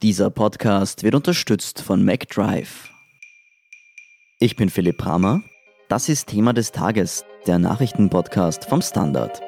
Dieser Podcast wird unterstützt von MacDrive. Ich bin Philipp Bramer. Das ist Thema des Tages, der Nachrichtenpodcast vom Standard.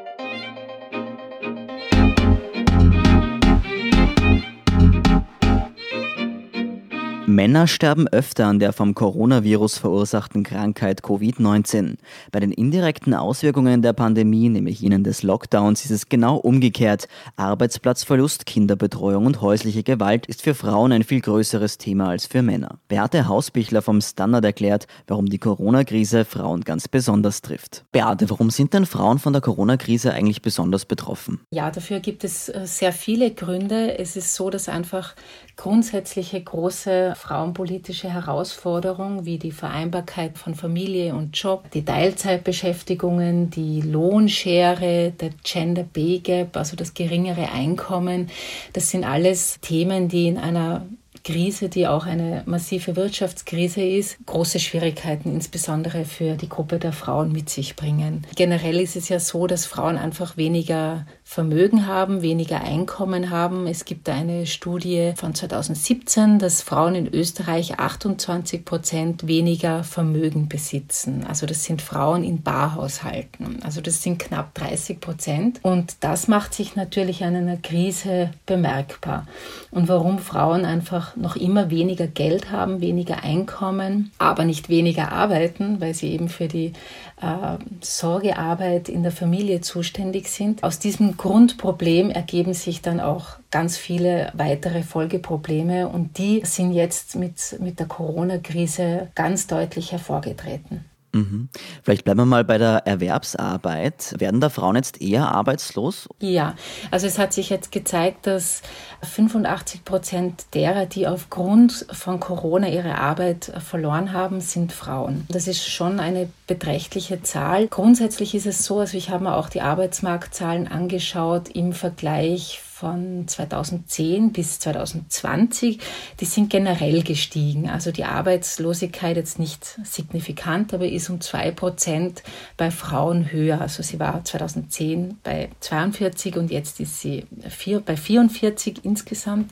Männer sterben öfter an der vom Coronavirus verursachten Krankheit Covid-19. Bei den indirekten Auswirkungen der Pandemie, nämlich jenen des Lockdowns, ist es genau umgekehrt. Arbeitsplatzverlust, Kinderbetreuung und häusliche Gewalt ist für Frauen ein viel größeres Thema als für Männer. Beate Hausbichler vom Standard erklärt, warum die Corona-Krise Frauen ganz besonders trifft. Beate, warum sind denn Frauen von der Corona-Krise eigentlich besonders betroffen? Ja, dafür gibt es äh, sehr viele Gründe. Es ist so, dass einfach grundsätzliche große frauenpolitische Herausforderungen wie die Vereinbarkeit von Familie und Job, die Teilzeitbeschäftigungen, die Lohnschere, der Gender Pay Gap, also das geringere Einkommen, das sind alles Themen, die in einer Krise, die auch eine massive Wirtschaftskrise ist, große Schwierigkeiten insbesondere für die Gruppe der Frauen mit sich bringen. Generell ist es ja so, dass Frauen einfach weniger Vermögen haben, weniger Einkommen haben. Es gibt eine Studie von 2017, dass Frauen in Österreich 28 Prozent weniger Vermögen besitzen. Also das sind Frauen in Barhaushalten. Also das sind knapp 30 Prozent. Und das macht sich natürlich an einer Krise bemerkbar. Und warum Frauen einfach noch immer weniger Geld haben, weniger Einkommen, aber nicht weniger arbeiten, weil sie eben für die äh, Sorgearbeit in der Familie zuständig sind. Aus diesem Grundproblem ergeben sich dann auch ganz viele weitere Folgeprobleme und die sind jetzt mit, mit der Corona-Krise ganz deutlich hervorgetreten. Mhm. Vielleicht bleiben wir mal bei der Erwerbsarbeit. Werden da Frauen jetzt eher arbeitslos? Ja, also es hat sich jetzt gezeigt, dass 85 Prozent derer, die aufgrund von Corona ihre Arbeit verloren haben, sind Frauen. Das ist schon eine beträchtliche Zahl. Grundsätzlich ist es so, also ich habe mir auch die Arbeitsmarktzahlen angeschaut im Vergleich von 2010 bis 2020, die sind generell gestiegen. Also die Arbeitslosigkeit jetzt nicht signifikant, aber ist um zwei Prozent bei Frauen höher. Also sie war 2010 bei 42 und jetzt ist sie vier, bei 44 insgesamt.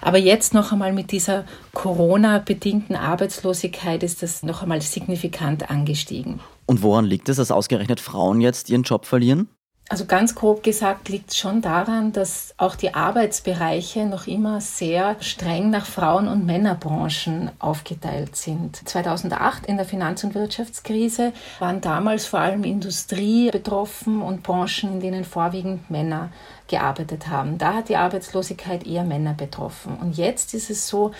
Aber jetzt noch einmal mit dieser Corona-bedingten Arbeitslosigkeit ist das noch einmal signifikant angestiegen. Und woran liegt es, dass ausgerechnet Frauen jetzt ihren Job verlieren? Also ganz grob gesagt liegt es schon daran, dass auch die Arbeitsbereiche noch immer sehr streng nach Frauen- und Männerbranchen aufgeteilt sind. 2008 in der Finanz- und Wirtschaftskrise waren damals vor allem Industrie betroffen und Branchen, in denen vorwiegend Männer gearbeitet haben. Da hat die Arbeitslosigkeit eher Männer betroffen. Und jetzt ist es so,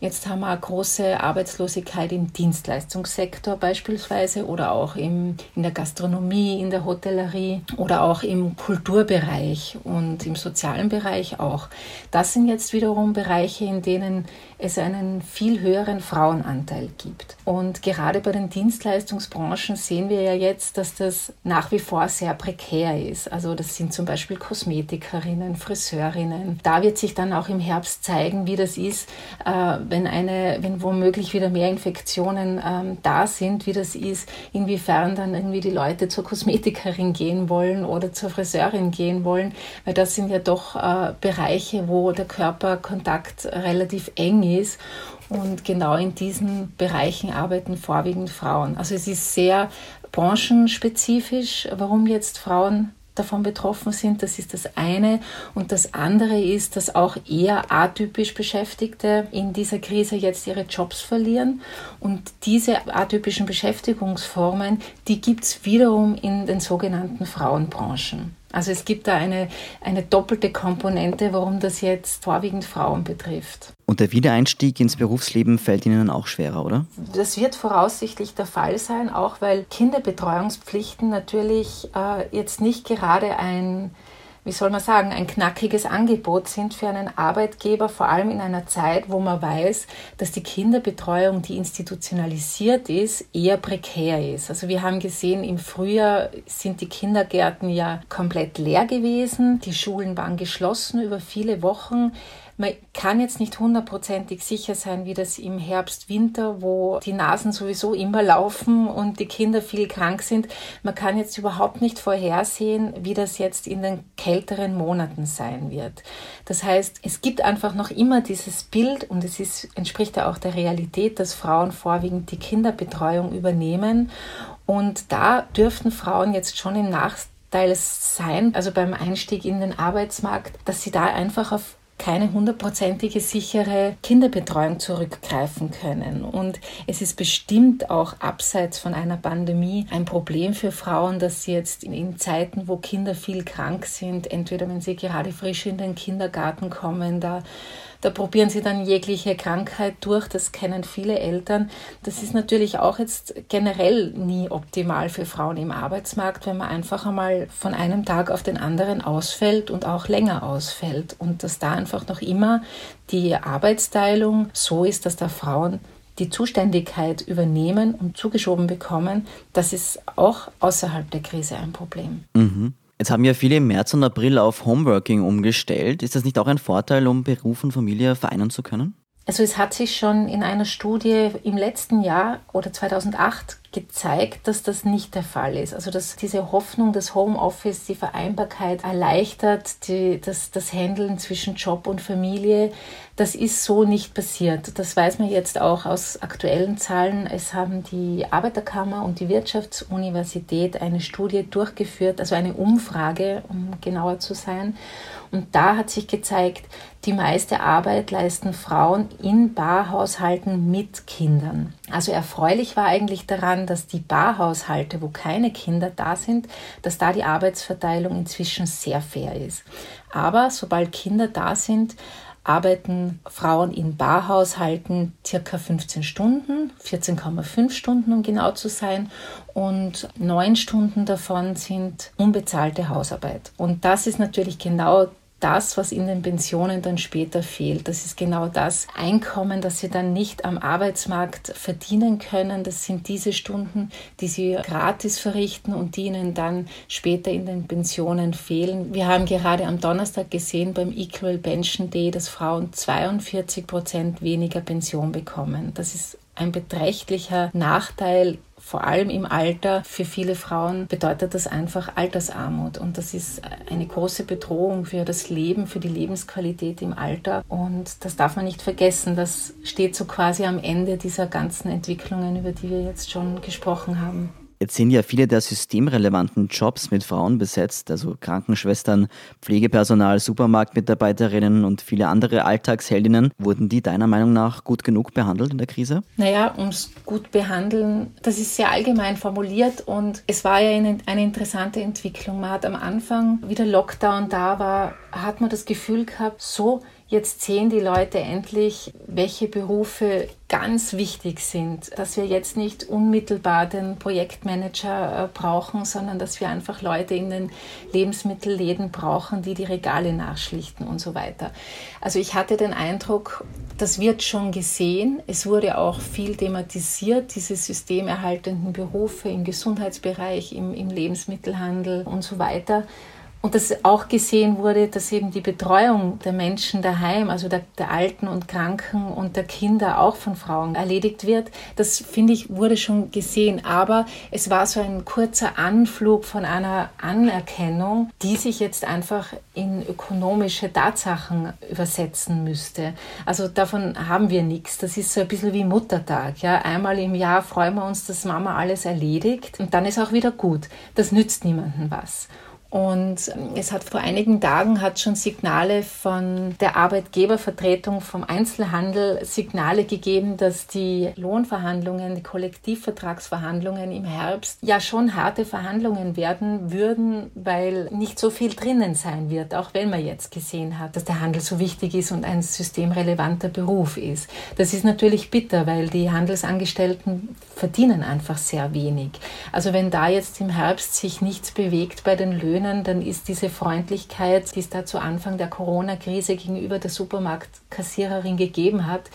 Jetzt haben wir eine große Arbeitslosigkeit im Dienstleistungssektor beispielsweise oder auch im, in der Gastronomie, in der Hotellerie oder auch im Kulturbereich und im sozialen Bereich auch. Das sind jetzt wiederum Bereiche, in denen es einen viel höheren Frauenanteil gibt. Und gerade bei den Dienstleistungsbranchen sehen wir ja jetzt, dass das nach wie vor sehr prekär ist. Also das sind zum Beispiel Kosmetikerinnen, Friseurinnen. Da wird sich dann auch im Herbst zeigen, wie das ist, äh, wenn eine, wenn womöglich wieder mehr Infektionen ähm, da sind, wie das ist, inwiefern dann irgendwie die Leute zur Kosmetikerin gehen wollen oder zur Friseurin gehen wollen, weil das sind ja doch äh, Bereiche, wo der Körperkontakt relativ eng ist. Und genau in diesen Bereichen arbeiten vorwiegend Frauen. Also es ist sehr branchenspezifisch, warum jetzt Frauen davon betroffen sind. Das ist das eine. Und das andere ist, dass auch eher atypisch Beschäftigte in dieser Krise jetzt ihre Jobs verlieren. Und diese atypischen Beschäftigungsformen, die gibt es wiederum in den sogenannten Frauenbranchen. Also es gibt da eine, eine doppelte Komponente, warum das jetzt vorwiegend Frauen betrifft. Und der Wiedereinstieg ins Berufsleben fällt Ihnen auch schwerer, oder? Das wird voraussichtlich der Fall sein, auch weil Kinderbetreuungspflichten natürlich äh, jetzt nicht gerade ein wie soll man sagen, ein knackiges Angebot sind für einen Arbeitgeber, vor allem in einer Zeit, wo man weiß, dass die Kinderbetreuung, die institutionalisiert ist, eher prekär ist. Also wir haben gesehen, im Frühjahr sind die Kindergärten ja komplett leer gewesen, die Schulen waren geschlossen über viele Wochen. Man kann jetzt nicht hundertprozentig sicher sein, wie das im Herbst, Winter, wo die Nasen sowieso immer laufen und die Kinder viel krank sind. Man kann jetzt überhaupt nicht vorhersehen, wie das jetzt in den kälteren Monaten sein wird. Das heißt, es gibt einfach noch immer dieses Bild und es ist, entspricht ja auch der Realität, dass Frauen vorwiegend die Kinderbetreuung übernehmen. Und da dürften Frauen jetzt schon im Nachteil sein, also beim Einstieg in den Arbeitsmarkt, dass sie da einfach auf keine hundertprozentige sichere Kinderbetreuung zurückgreifen können. Und es ist bestimmt auch abseits von einer Pandemie ein Problem für Frauen, dass sie jetzt in Zeiten, wo Kinder viel krank sind, entweder wenn sie gerade frisch in den Kindergarten kommen, da da probieren sie dann jegliche Krankheit durch. Das kennen viele Eltern. Das ist natürlich auch jetzt generell nie optimal für Frauen im Arbeitsmarkt, wenn man einfach einmal von einem Tag auf den anderen ausfällt und auch länger ausfällt. Und dass da einfach noch immer die Arbeitsteilung so ist, dass da Frauen die Zuständigkeit übernehmen und zugeschoben bekommen, das ist auch außerhalb der Krise ein Problem. Mhm. Jetzt haben ja viele im März und April auf Homeworking umgestellt. Ist das nicht auch ein Vorteil, um Beruf und Familie vereinen zu können? Also es hat sich schon in einer Studie im letzten Jahr oder 2008 gezeigt, dass das nicht der Fall ist. Also dass diese Hoffnung, dass Homeoffice die Vereinbarkeit erleichtert, die, das, das Handeln zwischen Job und Familie, das ist so nicht passiert. Das weiß man jetzt auch aus aktuellen Zahlen. Es haben die Arbeiterkammer und die Wirtschaftsuniversität eine Studie durchgeführt, also eine Umfrage, um genauer zu sein. Und da hat sich gezeigt, die meiste Arbeit leisten Frauen in Barhaushalten mit Kindern. Also erfreulich war eigentlich daran, dass die Barhaushalte, wo keine Kinder da sind, dass da die Arbeitsverteilung inzwischen sehr fair ist. Aber sobald Kinder da sind, arbeiten Frauen in Barhaushalten circa 15 Stunden, 14,5 Stunden um genau zu sein, und neun Stunden davon sind unbezahlte Hausarbeit. Und das ist natürlich genau das, was in den Pensionen dann später fehlt. Das ist genau das Einkommen, das sie dann nicht am Arbeitsmarkt verdienen können. Das sind diese Stunden, die sie gratis verrichten und die ihnen dann später in den Pensionen fehlen. Wir haben gerade am Donnerstag gesehen beim Equal Pension Day, dass Frauen 42 Prozent weniger Pension bekommen. Das ist ein beträchtlicher Nachteil vor allem im Alter, für viele Frauen bedeutet das einfach Altersarmut. Und das ist eine große Bedrohung für das Leben, für die Lebensqualität im Alter. Und das darf man nicht vergessen. Das steht so quasi am Ende dieser ganzen Entwicklungen, über die wir jetzt schon gesprochen haben. Jetzt sind ja viele der systemrelevanten Jobs mit Frauen besetzt, also Krankenschwestern, Pflegepersonal, Supermarktmitarbeiterinnen und viele andere Alltagsheldinnen. Wurden die deiner Meinung nach gut genug behandelt in der Krise? Naja, ums gut behandeln, das ist sehr allgemein formuliert und es war ja eine, interessante Entwicklung. Man hat am Anfang, wie der Lockdown da war, hat man das Gefühl gehabt, so Jetzt sehen die Leute endlich, welche Berufe ganz wichtig sind, dass wir jetzt nicht unmittelbar den Projektmanager äh, brauchen, sondern dass wir einfach Leute in den Lebensmittelläden brauchen, die die Regale nachschlichten und so weiter. Also ich hatte den Eindruck, das wird schon gesehen. Es wurde auch viel thematisiert, diese systemerhaltenden Berufe im Gesundheitsbereich, im, im Lebensmittelhandel und so weiter. Und dass auch gesehen wurde, dass eben die Betreuung der Menschen daheim, also der, der, Alten und Kranken und der Kinder auch von Frauen erledigt wird. Das finde ich wurde schon gesehen. Aber es war so ein kurzer Anflug von einer Anerkennung, die sich jetzt einfach in ökonomische Tatsachen übersetzen müsste. Also davon haben wir nichts. Das ist so ein bisschen wie Muttertag. Ja, einmal im Jahr freuen wir uns, dass Mama alles erledigt und dann ist auch wieder gut. Das nützt niemandem was. Und es hat vor einigen Tagen hat schon Signale von der Arbeitgebervertretung vom Einzelhandel Signale gegeben, dass die Lohnverhandlungen, die Kollektivvertragsverhandlungen im Herbst ja schon harte Verhandlungen werden würden, weil nicht so viel drinnen sein wird, auch wenn man jetzt gesehen hat, dass der Handel so wichtig ist und ein systemrelevanter Beruf ist. Das ist natürlich bitter, weil die Handelsangestellten verdienen einfach sehr wenig. Also wenn da jetzt im Herbst sich nichts bewegt bei den Löhnen, gewöhnen, dann ist diese Freundlichkeit, die es da zu Anfang der Corona-Krise gegenüber der Supermarktkassiererin gegeben hat,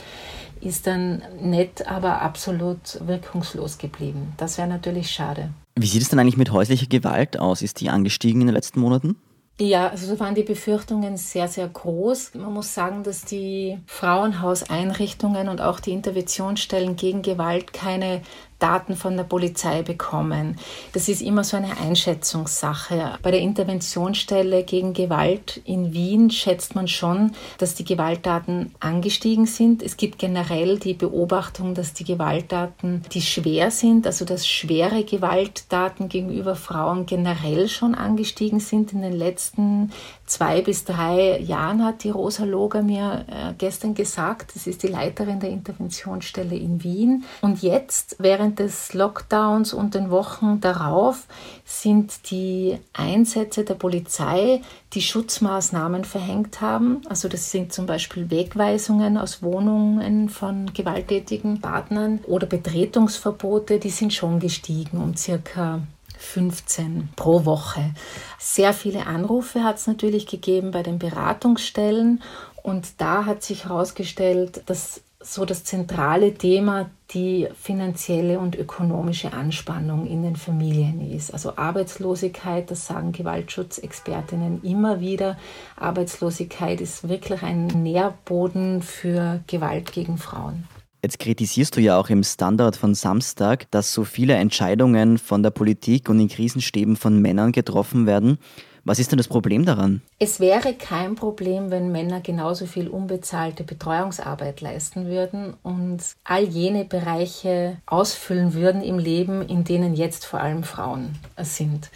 ist dann nett, aber absolut wirkungslos geblieben. Das wäre natürlich schade. Wie sieht es denn eigentlich mit häuslicher Gewalt aus? Ist die angestiegen in den letzten Monaten? Ja, also so waren die Befürchtungen sehr, sehr groß. Man muss sagen, dass die Frauenhauseinrichtungen und auch die Interventionsstellen gegen Gewalt keine Daten von der Polizei bekommen. Das ist immer so eine Einschätzungssache. Bei der Interventionsstelle gegen Gewalt in Wien schätzt man schon, dass die Gewalttaten angestiegen sind. Es gibt generell die Beobachtung, dass die Gewalttaten, die schwer sind, also dass schwere Gewalttaten gegenüber Frauen generell schon angestiegen sind in den letzten zwei bis drei Jahren, hat die Rosa Loger mir äh, gestern gesagt. Das ist die Leiterin der Interventionsstelle in Wien. Und jetzt, während während des Lockdowns und den Wochen darauf sind die Einsätze der Polizei, die Schutzmaßnahmen verhängt haben. Also das sind zum Beispiel Wegweisungen aus Wohnungen von gewalttätigen Partnern oder Betretungsverbote, die sind schon gestiegen um circa 15 pro Woche. Sehr viele Anrufe hat es natürlich gegeben bei den Beratungsstellen und da hat sich herausgestellt, dass so das zentrale Thema die finanzielle und ökonomische Anspannung in den Familien ist. Also Arbeitslosigkeit, das sagen Gewaltschutzexpertinnen immer wieder. Arbeitslosigkeit ist wirklich ein Nährboden für Gewalt gegen Frauen. Jetzt kritisierst du ja auch im Standard von Samstag, dass so viele Entscheidungen von der Politik und in Krisenstäben von Männern getroffen werden. Was ist denn das Problem daran? Es wäre kein Problem, wenn Männer genauso viel unbezahlte Betreuungsarbeit leisten würden und all jene Bereiche ausfüllen würden im Leben, in denen jetzt vor allem Frauen sind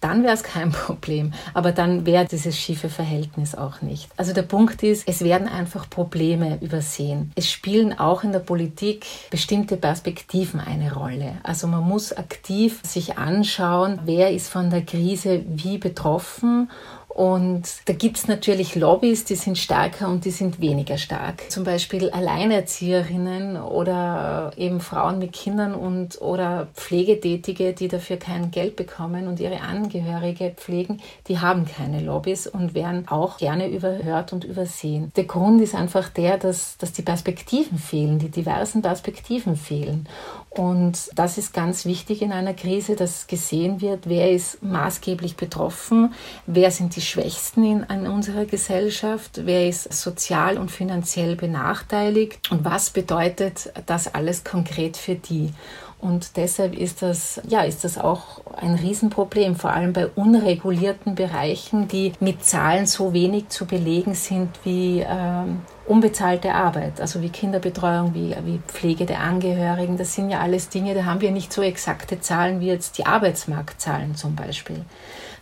dann wäre es kein Problem. Aber dann wäre dieses schiefe Verhältnis auch nicht. Also der Punkt ist, es werden einfach Probleme übersehen. Es spielen auch in der Politik bestimmte Perspektiven eine Rolle. Also man muss aktiv sich anschauen, wer ist von der Krise wie betroffen und da gibt es natürlich Lobbys, die sind stärker und die sind weniger stark. Zum Beispiel Alleinerzieherinnen oder eben Frauen mit Kindern und oder Pflegetätige, die dafür kein Geld bekommen und ihre Angehörige pflegen, die haben keine Lobbys und werden auch gerne überhört und übersehen. Der Grund ist einfach der, dass, dass die Perspektiven fehlen, die diversen Perspektiven fehlen. Und das ist ganz wichtig in einer Krise, dass gesehen wird, wer ist maßgeblich betroffen, wer sind die Schwächsten in, in unserer Gesellschaft, wer ist sozial und finanziell benachteiligt und was bedeutet das alles konkret für die. Und deshalb ist das, ja, ist das auch ein Riesenproblem, vor allem bei unregulierten Bereichen, die mit Zahlen so wenig zu belegen sind wie ähm, unbezahlte Arbeit, also wie Kinderbetreuung, wie, wie Pflege der Angehörigen. Das sind ja alles Dinge, da haben wir nicht so exakte Zahlen wie jetzt die Arbeitsmarktzahlen zum Beispiel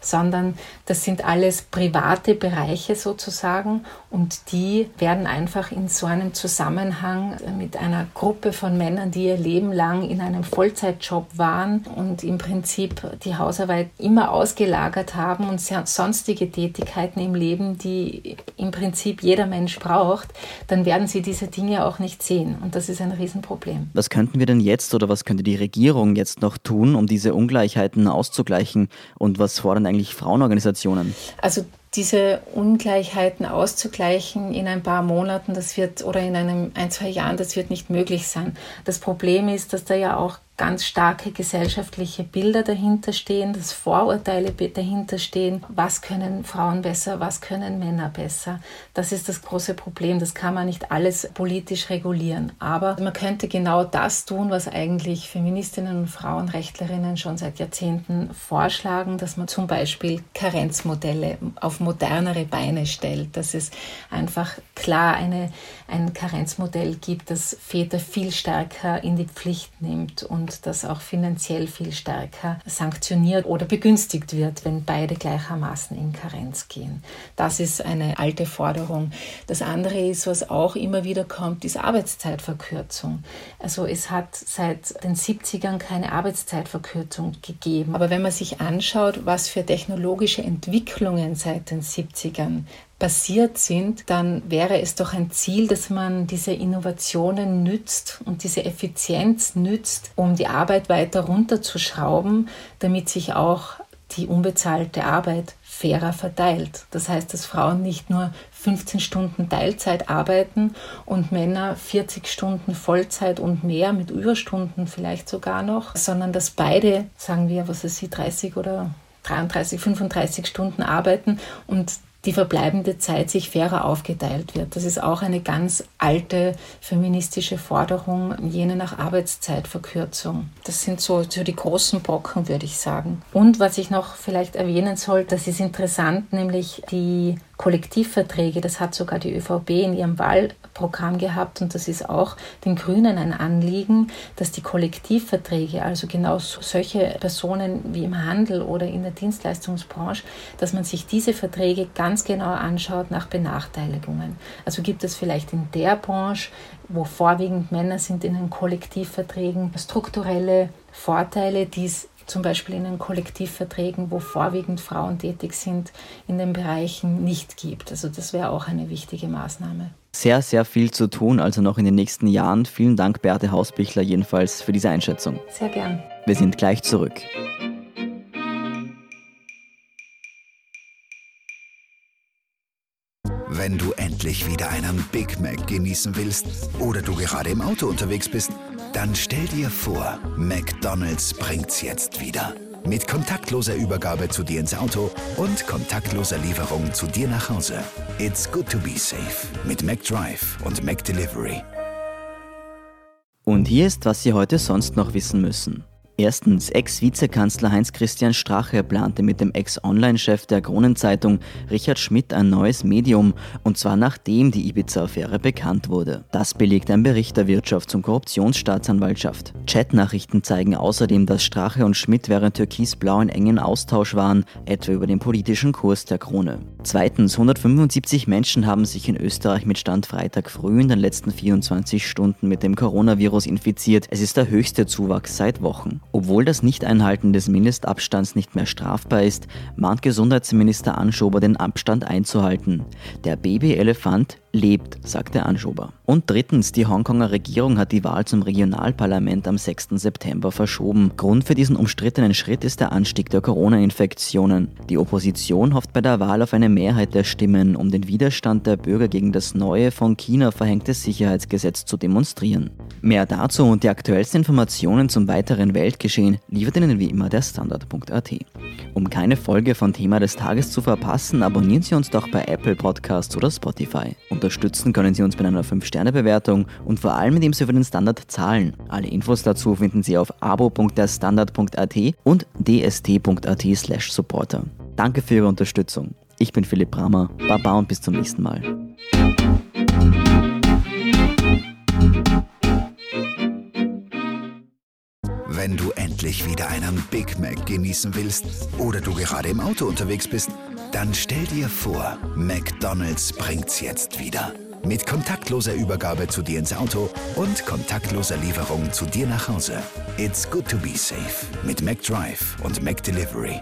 sondern das sind alles private Bereiche sozusagen und die werden einfach in so einem Zusammenhang mit einer Gruppe von Männern, die ihr Leben lang in einem Vollzeitjob waren und im Prinzip die Hausarbeit immer ausgelagert haben und sonstige Tätigkeiten im Leben, die im Prinzip jeder Mensch braucht, dann werden sie diese Dinge auch nicht sehen und das ist ein Riesenproblem. Was könnten wir denn jetzt oder was könnte die Regierung jetzt noch tun, um diese Ungleichheiten auszugleichen und was fordern eigentlich eigentlich Frauenorganisationen? Also diese Ungleichheiten auszugleichen in ein paar Monaten, das wird oder in einem ein, zwei Jahren, das wird nicht möglich sein. Das Problem ist, dass da ja auch ganz starke gesellschaftliche Bilder dahinter stehen, dass Vorurteile dahinter stehen. Was können Frauen besser, was können Männer besser? Das ist das große Problem. Das kann man nicht alles politisch regulieren. Aber man könnte genau das tun, was eigentlich Feministinnen und Frauenrechtlerinnen schon seit Jahrzehnten vorschlagen, dass man zum Beispiel Karenzmodelle auf modernere Beine stellt, dass es einfach klar eine, ein Karenzmodell gibt, das Väter viel stärker in die Pflicht nimmt und und das auch finanziell viel stärker sanktioniert oder begünstigt wird, wenn beide gleichermaßen in Karenz gehen. Das ist eine alte Forderung. Das andere ist, was auch immer wieder kommt, ist Arbeitszeitverkürzung. Also es hat seit den 70ern keine Arbeitszeitverkürzung gegeben. Aber wenn man sich anschaut, was für technologische Entwicklungen seit den 70ern passiert sind, dann wäre es doch ein Ziel, dass man diese Innovationen nützt und diese Effizienz nützt, um die Arbeit weiter runterzuschrauben, damit sich auch die unbezahlte Arbeit fairer verteilt. Das heißt, dass Frauen nicht nur 15 Stunden Teilzeit arbeiten und Männer 40 Stunden Vollzeit und mehr mit Überstunden vielleicht sogar noch, sondern dass beide, sagen wir, was ist sie, 30 oder 33, 35 Stunden arbeiten und die verbleibende Zeit sich fairer aufgeteilt wird. Das ist auch eine ganz alte feministische Forderung, jene nach Arbeitszeitverkürzung. Das sind so, so die großen Brocken, würde ich sagen. Und was ich noch vielleicht erwähnen soll, das ist interessant, nämlich die Kollektivverträge, das hat sogar die ÖVP in ihrem Wahlprogramm gehabt und das ist auch den Grünen ein Anliegen, dass die Kollektivverträge, also genau solche Personen wie im Handel oder in der Dienstleistungsbranche, dass man sich diese Verträge ganz genau anschaut nach Benachteiligungen. Also gibt es vielleicht in der Branche, wo vorwiegend Männer sind in den Kollektivverträgen, strukturelle Vorteile, die es zum Beispiel in den Kollektivverträgen, wo vorwiegend Frauen tätig sind, in den Bereichen nicht gibt. Also das wäre auch eine wichtige Maßnahme. Sehr, sehr viel zu tun, also noch in den nächsten Jahren. Vielen Dank, Beate Hausbichler, jedenfalls für diese Einschätzung. Sehr gern. Wir sind gleich zurück. Wenn du endlich wieder einen Big Mac genießen willst oder du gerade im Auto unterwegs bist, dann stell dir vor, McDonald's bringt's jetzt wieder. Mit kontaktloser Übergabe zu dir ins Auto und kontaktloser Lieferung zu dir nach Hause. It's good to be safe mit McDrive und McDelivery. Und hier ist, was Sie heute sonst noch wissen müssen. Erstens, Ex-Vizekanzler Heinz-Christian Strache plante mit dem Ex-Online-Chef der Kronenzeitung Richard Schmidt ein neues Medium, und zwar nachdem die Ibiza-Affäre bekannt wurde. Das belegt ein Bericht der Wirtschafts- und Korruptionsstaatsanwaltschaft. Chatnachrichten zeigen außerdem, dass Strache und Schmidt während Türkis-Blau in engen Austausch waren, etwa über den politischen Kurs der Krone. Zweitens, 175 Menschen haben sich in Österreich mit Stand Freitag früh in den letzten 24 Stunden mit dem Coronavirus infiziert. Es ist der höchste Zuwachs seit Wochen. Obwohl das Nichteinhalten des Mindestabstands nicht mehr strafbar ist, mahnt Gesundheitsminister Anschober den Abstand einzuhalten. Der Babyelefant lebt, sagte Anschober. Und drittens, die Hongkonger Regierung hat die Wahl zum Regionalparlament am 6. September verschoben. Grund für diesen umstrittenen Schritt ist der Anstieg der Corona-Infektionen. Die Opposition hofft bei der Wahl auf eine Mehrheit der Stimmen, um den Widerstand der Bürger gegen das neue von China verhängte Sicherheitsgesetz zu demonstrieren. Mehr dazu und die aktuellsten Informationen zum weiteren Weltgeschehen liefert Ihnen wie immer der Standard.at. Um keine Folge von Thema des Tages zu verpassen, abonnieren Sie uns doch bei Apple Podcasts oder Spotify. Unterstützen können Sie uns mit einer 5-Sterne-Bewertung und vor allem, indem Sie für den Standard zahlen. Alle Infos dazu finden Sie auf abo.derstandard.at und dst.at supporter. Danke für Ihre Unterstützung. Ich bin Philipp Bramer, Baba und bis zum nächsten Mal. Wenn du endlich wieder einen Big Mac genießen willst oder du gerade im Auto unterwegs bist, dann stell dir vor, McDonald's bringt's jetzt wieder. Mit kontaktloser Übergabe zu dir ins Auto und kontaktloser Lieferung zu dir nach Hause. It's good to be safe mit McDrive und McDelivery.